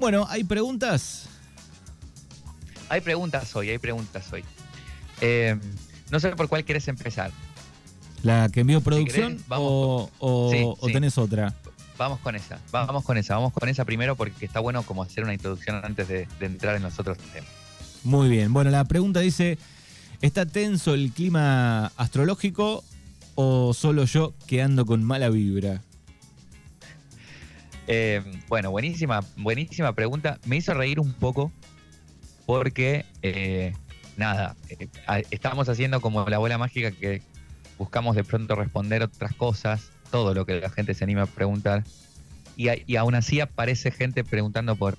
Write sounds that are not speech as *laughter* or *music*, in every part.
Bueno, ¿hay preguntas? Hay preguntas hoy, hay preguntas hoy. Eh, no sé por cuál quieres empezar. ¿La que envió producción o, o, tenés otra? Vamos con esa, vamos con esa, vamos con esa primero porque está bueno como hacer una introducción antes de, de entrar en los otros temas. Muy bien, bueno, la pregunta dice, ¿está tenso el clima astrológico o solo yo que ando con mala vibra? Eh, bueno, buenísima, buenísima pregunta. Me hizo reír un poco porque, eh, nada, eh, estamos haciendo como la bola mágica que buscamos de pronto responder otras cosas, todo lo que la gente se anima a preguntar. Y, aún así aparece gente preguntando por,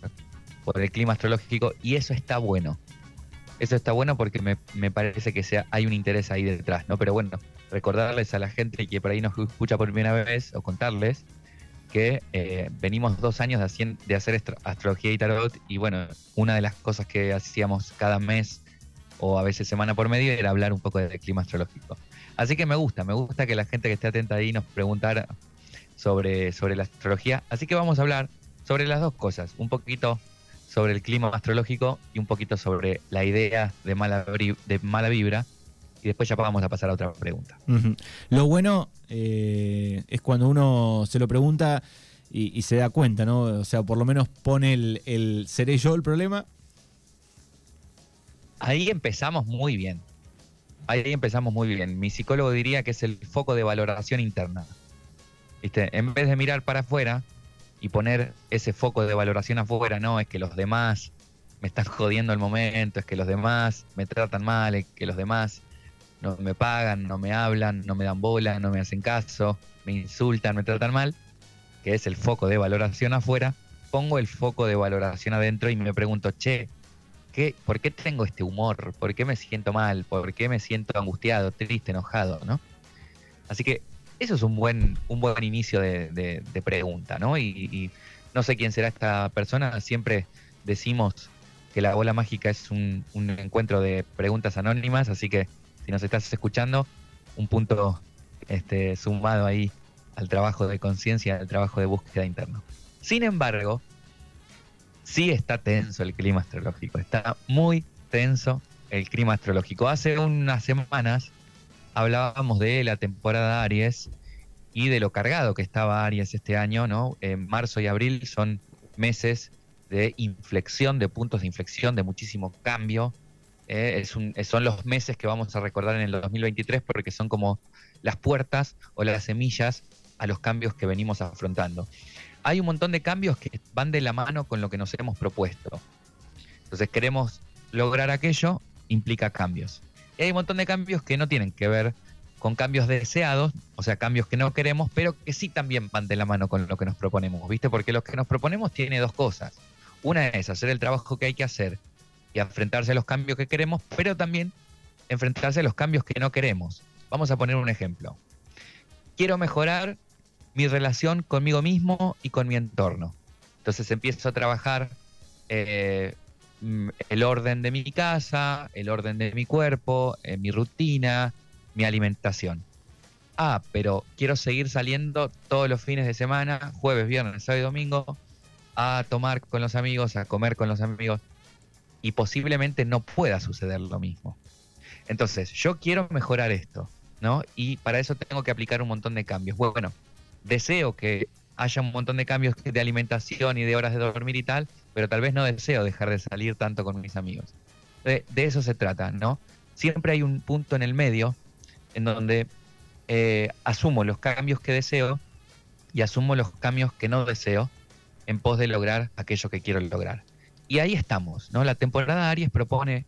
por el clima astrológico y eso está bueno. Eso está bueno porque me, me, parece que sea, hay un interés ahí detrás, ¿no? Pero bueno, recordarles a la gente que por ahí nos escucha por primera vez o contarles que eh, venimos dos años de, de, hacer astrología y tarot y bueno, una de las cosas que hacíamos cada mes o a veces semana por medio era hablar un poco del clima astrológico. Así que me gusta, me gusta que la gente que esté atenta ahí nos preguntara sobre, sobre la astrología. Así que vamos a hablar sobre las dos cosas, un poquito sobre el clima astrológico y un poquito sobre la idea de mala, de mala vibra y después ya vamos a pasar a otra pregunta. Lo bueno eh, es cuando uno se lo pregunta y, se da cuenta, ¿no? O sea, por lo menos pone el, ¿seré yo el problema? Ahí empezamos muy bien. Ahí empezamos muy bien. Mi psicólogo diría que es el foco de valoración interna. ¿Viste? En vez de mirar para afuera y poner ese foco de valoración afuera, no, es que los demás me están jodiendo el momento, es que los demás me tratan mal, es que los demás no me pagan, no me hablan, no me dan bola, no me hacen caso, me insultan, me tratan mal, que es el foco de valoración afuera, pongo el foco de valoración adentro y me pregunto, che, ¿qué, ¿por qué tengo este humor? ¿Por qué me siento mal? ¿Por qué me siento angustiado, triste, enojado? ¿no? Así que eso es un buen, un buen inicio de, pregunta, ¿no? Y, no sé quién será esta persona, siempre decimos que la bola mágica es un, un encuentro de preguntas anónimas, así que nos estás escuchando, un punto este, sumado ahí al trabajo de conciencia, al trabajo de búsqueda interno. Sin embargo, sí está tenso el clima astrológico, está muy tenso el clima astrológico. Hace unas semanas hablábamos de la temporada Aries y de lo cargado que estaba Aries este año, ¿no? En marzo y abril son meses de inflexión, de puntos de inflexión, de muchísimo cambio, eh, son los meses que vamos a recordar en el 2023 porque son como las puertas o las semillas a los cambios que venimos afrontando. Hay un montón de cambios que van de la mano con lo que nos hemos propuesto. Entonces queremos lograr aquello, implica cambios. Y hay un montón de cambios que no tienen que ver con cambios deseados, o sea, cambios que no queremos, pero que sí también van de la mano con lo que nos proponemos, ¿viste? Porque lo que nos proponemos tiene dos cosas. Una es hacer el trabajo que hay que hacer y enfrentarse a los cambios que queremos, pero también enfrentarse a los cambios que no queremos. Vamos a poner un ejemplo. Quiero mejorar mi relación conmigo mismo y con mi entorno. Entonces empiezo a trabajar eh, mm, el orden de mi casa, el orden de mi cuerpo, eh, mi rutina, mi alimentación. Ah, pero quiero seguir saliendo todos los fines de semana, jueves, viernes, sábado y domingo, a tomar con los amigos, a comer con los amigos y posiblemente no pueda suceder lo mismo. Entonces, yo quiero mejorar esto, ¿no? Y para eso tengo que aplicar un montón de cambios. Bueno, deseo que haya un montón de cambios de alimentación y de horas de dormir y tal, pero tal vez no deseo dejar de salir tanto con mis amigos. De, eso se trata, ¿no? Siempre hay un punto en el medio en donde eh, asumo los cambios que deseo y asumo los cambios que no deseo en pos de lograr aquello que quiero lograr. Y ahí estamos, ¿no? La temporada Aries propone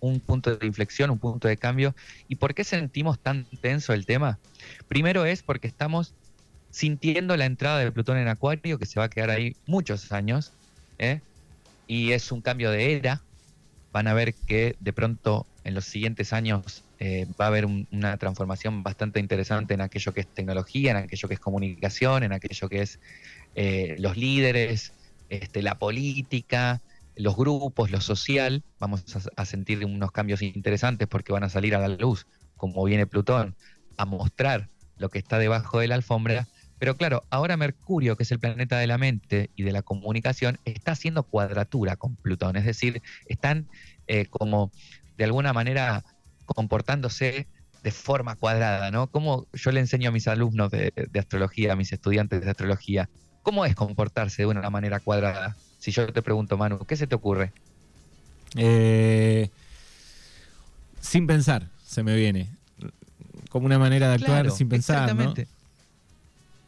un punto de inflexión, un punto de cambio. ¿Y por qué sentimos tan tenso el tema? Primero es porque estamos sintiendo la entrada de Plutón en Acuario, que se va a quedar ahí muchos años, ¿eh? y es un cambio de era. Van a ver que de pronto en los siguientes años eh, va a haber una transformación bastante interesante en aquello que es tecnología, en aquello que es comunicación, en aquello que es eh, los líderes, este, la política, los grupos, lo social, vamos a, sentir unos cambios interesantes porque van a salir a la luz, como viene Plutón, a mostrar lo que está debajo de la alfombra, Pero claro, ahora Mercurio, que es el planeta de la mente y de la comunicación, está haciendo cuadratura con Plutón. Es decir, están eh, como de alguna manera comportándose de forma cuadrada, ¿no? Como yo le enseño a mis alumnos de, astrología, a mis estudiantes de astrología, ¿cómo es comportarse de una manera cuadrada? Si yo te pregunto, Manu, ¿qué se te ocurre? Eh, sin pensar, se me viene. Como una manera de actuar sin pensar. Exactamente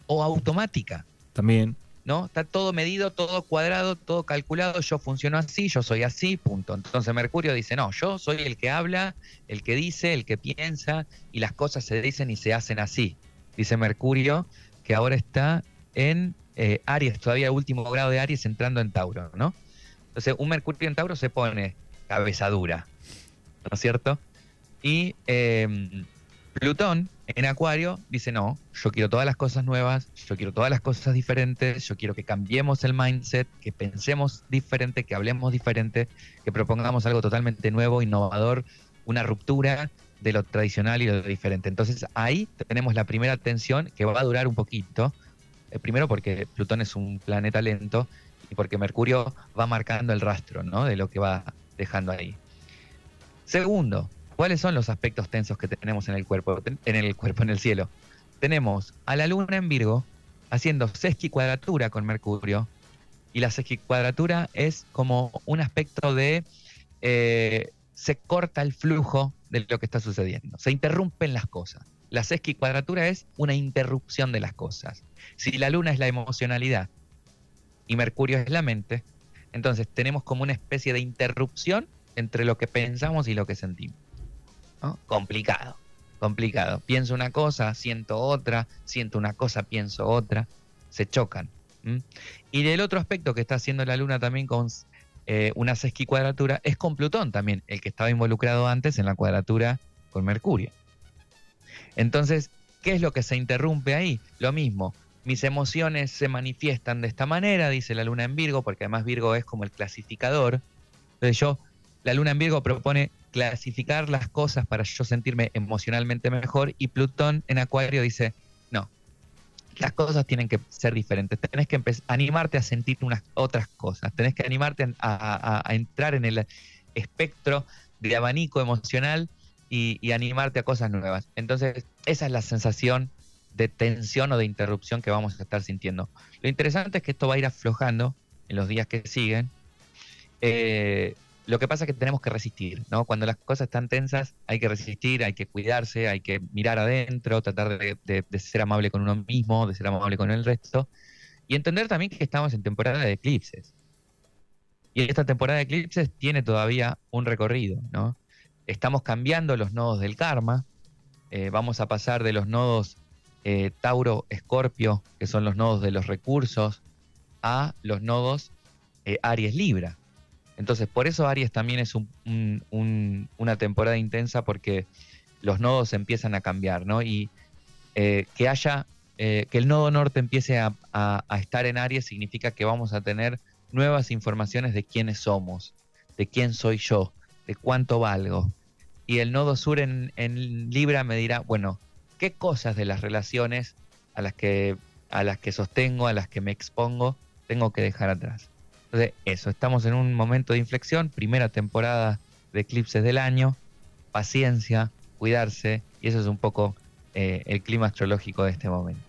o automática. También. ¿No? Está todo medido, todo cuadrado, todo calculado, yo funciono así, yo soy así, punto. Entonces Mercurio dice, no, yo soy el que habla, el que dice, el que piensa, y las cosas se dicen y se hacen así. Dice Mercurio, que ahora está en eh, Aries, todavía último grado de Aries entrando en Tauro, ¿no? Entonces un Mercurio en Tauro se pone cabeza dura, ¿no es cierto? Y eh, Plutón en Acuario dice, no, yo quiero todas las cosas nuevas, yo quiero todas las cosas diferentes, yo quiero que cambiemos el mindset, que pensemos diferente, que hablemos diferente, que propongamos algo totalmente nuevo, innovador, una ruptura de lo tradicional y lo diferente. Entonces ahí tenemos la primera tensión que va a durar un poquito. Eh, primero porque Plutón es un planeta lento y porque Mercurio va marcando el rastro ¿no? de lo que va dejando ahí. Segundo, ¿Cuáles son los aspectos tensos que tenemos en el cuerpo, en el cuerpo, en el cielo? Tenemos a la luna en Virgo haciendo sesquicuadratura con Mercurio. Y la sesquicuadratura es como un aspecto de eh, se corta el flujo de lo que está sucediendo, se interrumpen las cosas. La sesquicuadratura es una interrupción de las cosas. Si la luna es la emocionalidad y Mercurio es la mente, entonces tenemos como una especie de interrupción entre lo que pensamos y lo que sentimos. Complicado, complicado. Pienso una cosa, siento otra, siento una cosa, pienso otra, se chocan. Y el otro aspecto que está haciendo la Luna también con eh, una sesquicuadratura es con Plutón también, el que estaba involucrado antes en la cuadratura con Mercurio. Entonces, ¿qué es lo que se interrumpe ahí? Lo mismo, mis emociones se manifiestan de esta manera, dice la luna en Virgo, porque además Virgo es como el clasificador. Entonces yo, la luna en Virgo propone clasificar las cosas para yo sentirme emocionalmente mejor y Plutón en Acuario dice, no, las cosas tienen que ser diferentes, tenés que animarte a sentir unas otras cosas, tenés que animarte a, entrar en el espectro de abanico emocional y, animarte a cosas nuevas. Entonces, esa es la sensación de tensión o de interrupción que vamos a estar sintiendo. Lo interesante es que esto va a ir aflojando en los días que siguen. Eh, lo que pasa es que tenemos que resistir, ¿no? Cuando las cosas están tensas hay que resistir, hay que cuidarse, hay que mirar adentro, tratar de, ser amable con uno mismo, de ser amable con el resto, y entender también que estamos en temporada de eclipses. Y esta temporada de eclipses tiene todavía un recorrido, ¿no? Estamos cambiando los nodos del karma, eh, vamos a pasar de los nodos eh, Tauro-Escorpio, que son los nodos de los recursos, a los nodos eh, Aries-Libra entonces, por eso Aries también es una temporada intensa porque los nodos empiezan a cambiar, ¿no? Y que haya, que el nodo norte empiece a, estar en Aries significa que vamos a tener nuevas informaciones de quiénes somos, de quién soy yo, de cuánto valgo. Y el nodo sur en, Libra me dirá, bueno, ¿qué cosas de las relaciones a las que, a las que sostengo, a las que me expongo, tengo que dejar atrás? Entonces, eso, estamos en un momento de inflexión, primera temporada de eclipses del año, paciencia, cuidarse, y eso es un poco eh, el clima astrológico de este momento.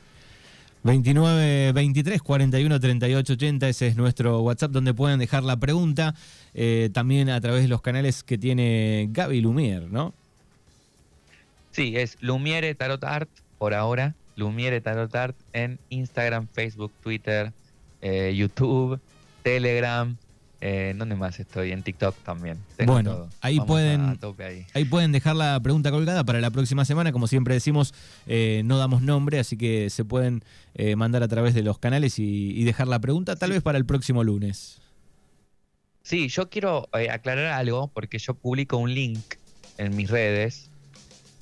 29 23 41 38 80, ese es nuestro WhatsApp donde pueden dejar la pregunta, eh, también a través de los canales que tiene Gaby Lumier, ¿no? Sí, es Lumiere Tarot Art por ahora, Lumiere Tarot Art en Instagram, Facebook, Twitter, eh, YouTube Telegram. Eh, ¿Dónde más estoy? En TikTok también. bueno, ahí pueden, ahí. pueden dejar la pregunta colgada para la próxima semana. Como siempre decimos, eh, no damos nombre, así que se pueden mandar a través de los canales y, dejar la pregunta, tal vez para el próximo lunes. Sí, yo quiero eh, aclarar algo porque yo publico un link en mis redes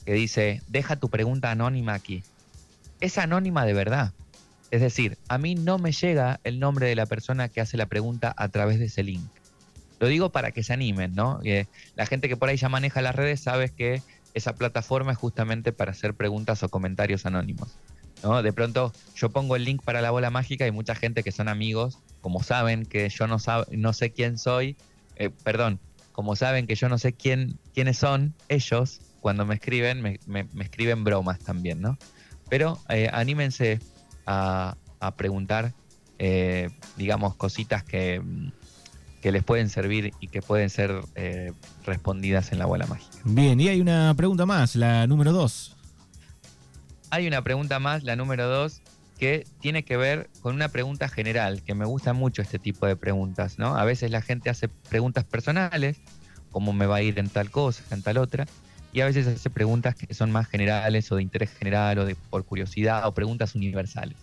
que dice, deja tu pregunta anónima aquí. Es anónima de verdad. Es decir, a mí no me llega el nombre de la persona que hace la pregunta a través de ese link. Lo digo para que se animen, ¿no? la gente que por ahí ya maneja las redes sabe que esa plataforma es justamente para hacer preguntas o comentarios anónimos. De pronto yo pongo el link para la bola mágica y mucha gente que son amigos, como saben que yo no, no sé quién soy, eh, perdón, como saben que yo no sé quién, quiénes son ellos, cuando me escriben, me, escriben bromas también, ¿no? Pero eh, anímense a, preguntar, eh, digamos, cositas que, que, les pueden servir y que pueden ser respondidas en la bola mágica. Bien, y hay una pregunta más, la número dos. Hay una pregunta más, la número dos, que tiene que ver con una pregunta general, que me gusta mucho este tipo de preguntas, ¿no? A veces la gente hace preguntas personales, como me va a ir en tal cosa, en tal otra, y a veces hace preguntas que son más generales o de interés general o de por curiosidad o preguntas universales.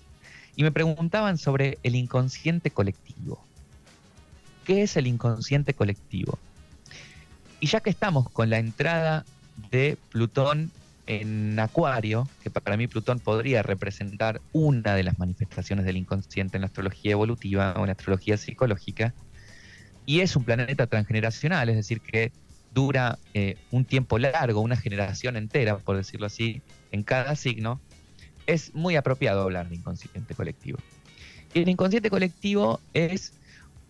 Y me preguntaban sobre el inconsciente colectivo. ¿Qué es el inconsciente colectivo? Y ya que estamos con la entrada de Plutón en Acuario, que para mí Plutón podría representar una de las manifestaciones del inconsciente en la astrología evolutiva o en la astrología psicológica, y es un planeta transgeneracional, es decir, que dura eh, un tiempo largo, una generación entera, por decirlo así, en cada signo, es muy apropiado hablar de inconsciente colectivo. Y el inconsciente colectivo es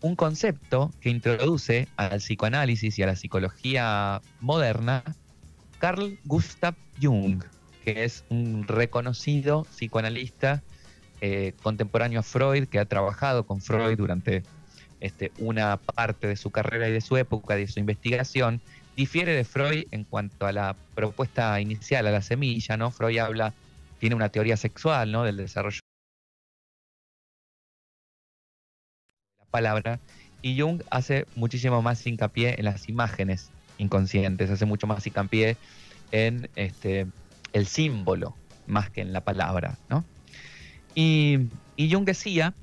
un concepto que introduce al psicoanálisis y a la psicología moderna Carl Gustav Jung, que es un reconocido psicoanalista eh, contemporáneo a Freud, que ha trabajado con Freud durante este, una parte de su carrera y de su época, de su investigación, difiere de Freud en cuanto a la propuesta inicial, a la semilla, ¿no? Freud habla, tiene una teoría sexual, ¿no? Del desarrollo de la palabra, y Jung hace muchísimo más hincapié en las imágenes inconscientes, hace mucho más hincapié en este, el símbolo más que en la palabra, ¿no? Y, Jung decía,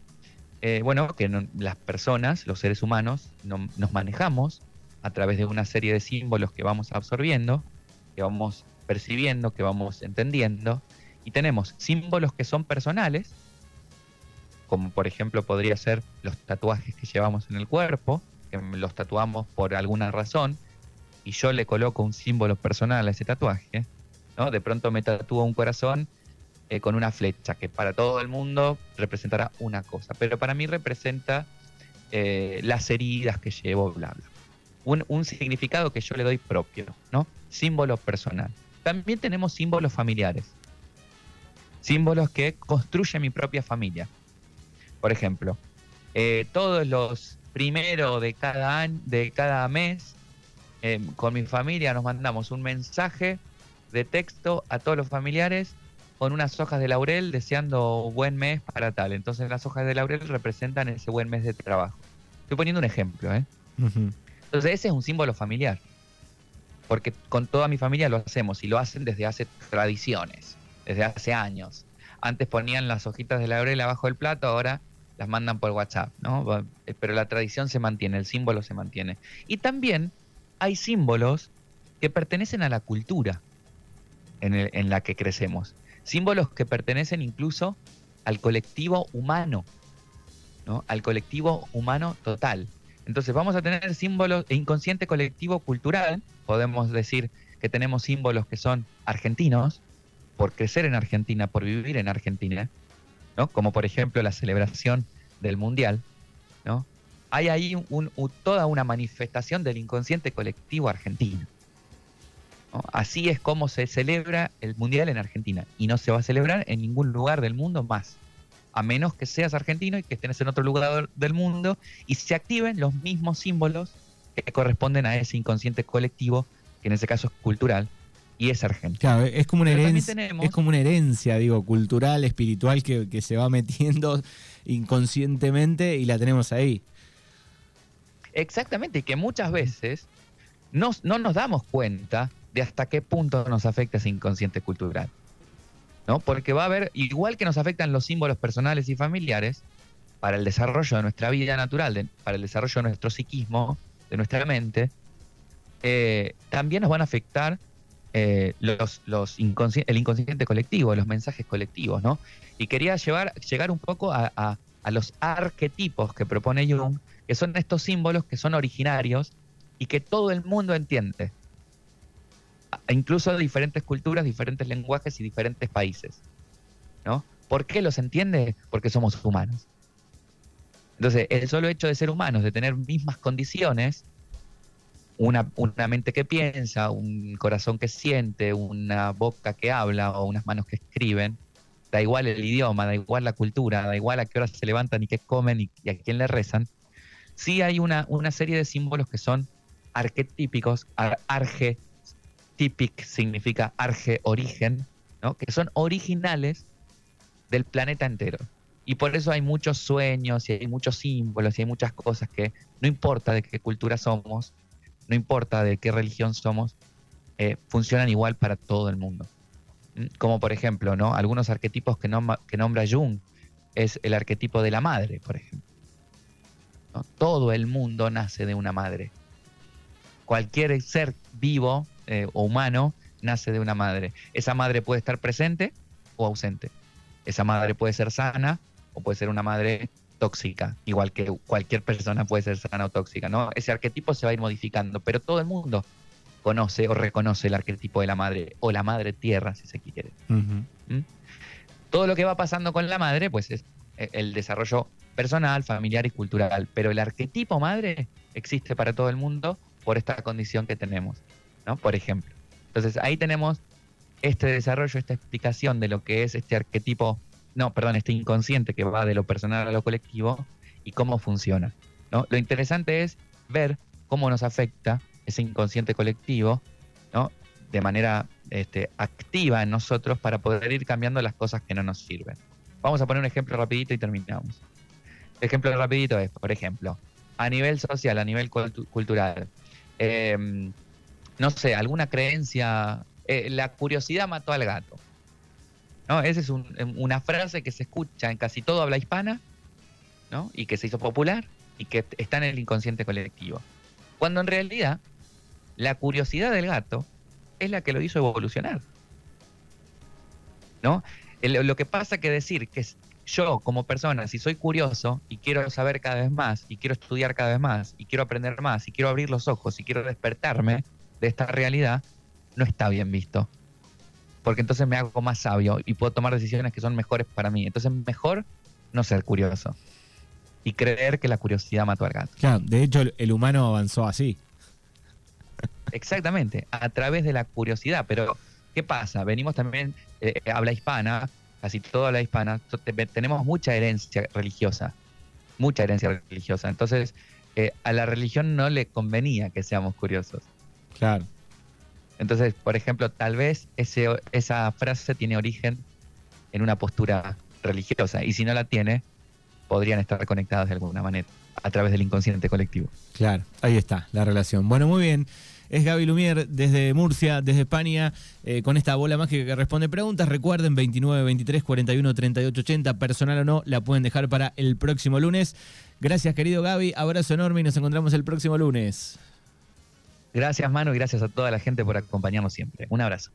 eh, bueno, que las personas, los seres humanos, nos manejamos a través de una serie de símbolos que vamos absorbiendo, que vamos percibiendo, que vamos entendiendo, y tenemos símbolos que son personales, como por ejemplo podría ser los tatuajes que llevamos en el cuerpo, que los tatuamos por alguna razón, y yo le coloco un símbolo personal a ese tatuaje, ¿no? De pronto me tatúo un corazón eh, con una flecha, que para todo el mundo representará una cosa, pero para mí representa eh, las heridas que llevo, bla, bla. Un, un, significado que yo le doy propio, ¿no? Símbolo personal. También tenemos símbolos familiares. Símbolos que construyen mi propia familia. Por ejemplo, eh, todos los primeros de cada año, de cada mes eh, con mi familia nos mandamos un mensaje de texto a todos los familiares con unas hojas de laurel deseando buen mes para tal. Entonces las hojas de laurel representan ese buen mes de trabajo. Estoy poniendo un ejemplo, ¿eh? Entonces ese es un símbolo familiar. Porque con toda mi familia lo hacemos y lo hacen desde hace tradiciones, desde hace años. Antes ponían las hojitas de laurel abajo del plato, ahora las mandan por WhatsApp, ¿no? Pero la tradición se mantiene, el símbolo se mantiene. Y también hay símbolos que pertenecen a la cultura en, la que crecemos. Símbolos que pertenecen incluso al colectivo humano, ¿no? al colectivo humano total. Entonces vamos a tener símbolos e inconsciente colectivo cultural, podemos decir que tenemos símbolos que son argentinos, por crecer en Argentina, por vivir en Argentina, ¿no? como por ejemplo la celebración del Mundial, ¿no? Hay ahí toda una manifestación del inconsciente colectivo argentino. Así es como se celebra el Mundial en Argentina y no se va a celebrar en ningún lugar del mundo más, a menos que seas argentino y que estés en otro lugar del mundo y se activen los mismos símbolos que corresponden a ese inconsciente colectivo, que en ese caso es cultural, y es argentino. Claro, es como una herencia, es como una herencia, digo, cultural, espiritual que, que se va metiendo *laughs* inconscientemente y la tenemos ahí. Exactamente, y que muchas veces no, no nos damos cuenta de hasta qué punto nos afecta ese inconsciente cultural. ¿no? Porque va a haber, igual que nos afectan los símbolos personales y familiares, para el desarrollo de nuestra vida natural, para el desarrollo de nuestro psiquismo, de nuestra mente, eh, también nos van a afectar eh, los, los el inconsciente colectivo, los mensajes colectivos, ¿no? Y quería llevar, llegar un poco a, a los arquetipos que propone Jung, que son estos símbolos que son originarios y que todo el mundo entiende, incluso diferentes culturas, diferentes lenguajes y diferentes países. ¿no? ¿Por qué los entiende? Porque somos humanos. Entonces, el solo hecho de ser humanos, de tener mismas condiciones, una, una, mente que piensa, un corazón que siente, una boca que habla o unas manos que escriben, da igual el idioma, da igual la cultura, da igual a qué hora se levantan y qué comen y, a quién le rezan, sí hay una, una serie de símbolos que son arquetípicos, arge, típic significa arge, origen, ¿no? que son originales del planeta entero. Y por eso hay muchos sueños y hay muchos símbolos y hay muchas cosas que no importa de qué cultura somos, no importa de qué religión somos, eh, funcionan igual para todo el mundo. ¿Mm? Como por ejemplo, ¿no? Algunos arquetipos que, que nombra Jung es el arquetipo de la madre, por ejemplo. Todo el mundo nace de una madre. Cualquier ser vivo eh, o humano nace de una madre. Esa madre puede estar presente o ausente. Esa madre puede ser sana o puede ser una madre tóxica, igual que cualquier persona puede ser sana o tóxica, ¿no? Ese arquetipo se va a ir modificando, pero todo el mundo conoce o reconoce el arquetipo de la madre o la madre tierra, si se quiere. ¿Mm? Todo lo que va pasando con la madre, pues es el desarrollo personal, familiar y cultural, pero el arquetipo madre existe para todo el mundo por esta condición que tenemos, ¿no? Por ejemplo. Entonces ahí tenemos este desarrollo, esta explicación de lo que es este arquetipo no, perdón, este inconsciente que va de lo personal a lo colectivo y cómo funciona. ¿no? Lo interesante es ver cómo nos afecta ese inconsciente colectivo ¿no? de manera este, activa en nosotros para poder ir cambiando las cosas que no nos sirven. Vamos a poner un ejemplo rapidito y terminamos. Ejemplo rapidito es, por ejemplo, a nivel social, a nivel cultural, em, no sé, alguna creencia, eh, la curiosidad mató al gato. Esa es em, una frase que se escucha en casi todo habla hispana, ¿no? Y que se hizo popular y que está en el inconsciente colectivo. Cuando en realidad la curiosidad del gato es la que lo hizo evolucionar. ¿No? Lo que pasa que decir que yo como persona, si soy curioso y quiero saber cada vez más, y quiero estudiar cada vez más, y quiero aprender más, y quiero abrir los ojos, y quiero despertarme de esta realidad, no está bien visto porque entonces me hago más sabio y puedo tomar decisiones que son mejores para mí. Entonces, mejor no ser curioso y creer que la curiosidad mató al gato. Claro, de hecho, el, humano avanzó así. Exactamente, a través de la curiosidad. Pero, ¿qué pasa? Venimos también, eh, habla hispana, casi toda habla hispana, tenemos mucha herencia religiosa, mucha herencia religiosa. Entonces, eh, a la religión no le convenía que seamos curiosos. Claro. Entonces, por ejemplo, tal vez ese, esa frase tiene origen en una postura religiosa y si no la tiene, podrían estar conectadas de alguna manera a través del inconsciente colectivo. Claro, ahí está la relación. Bueno, muy bien. Es Gaby Lumier desde Murcia, desde España, eh, con esta bola mágica que responde preguntas. Recuerden, 29 23 41 38 80, personal o no, la pueden dejar para el próximo lunes. Gracias, querido Gaby. Abrazo enorme y nos encontramos el próximo lunes. Gracias, Manu, y gracias a toda la gente por acompañarnos siempre. Un abrazo.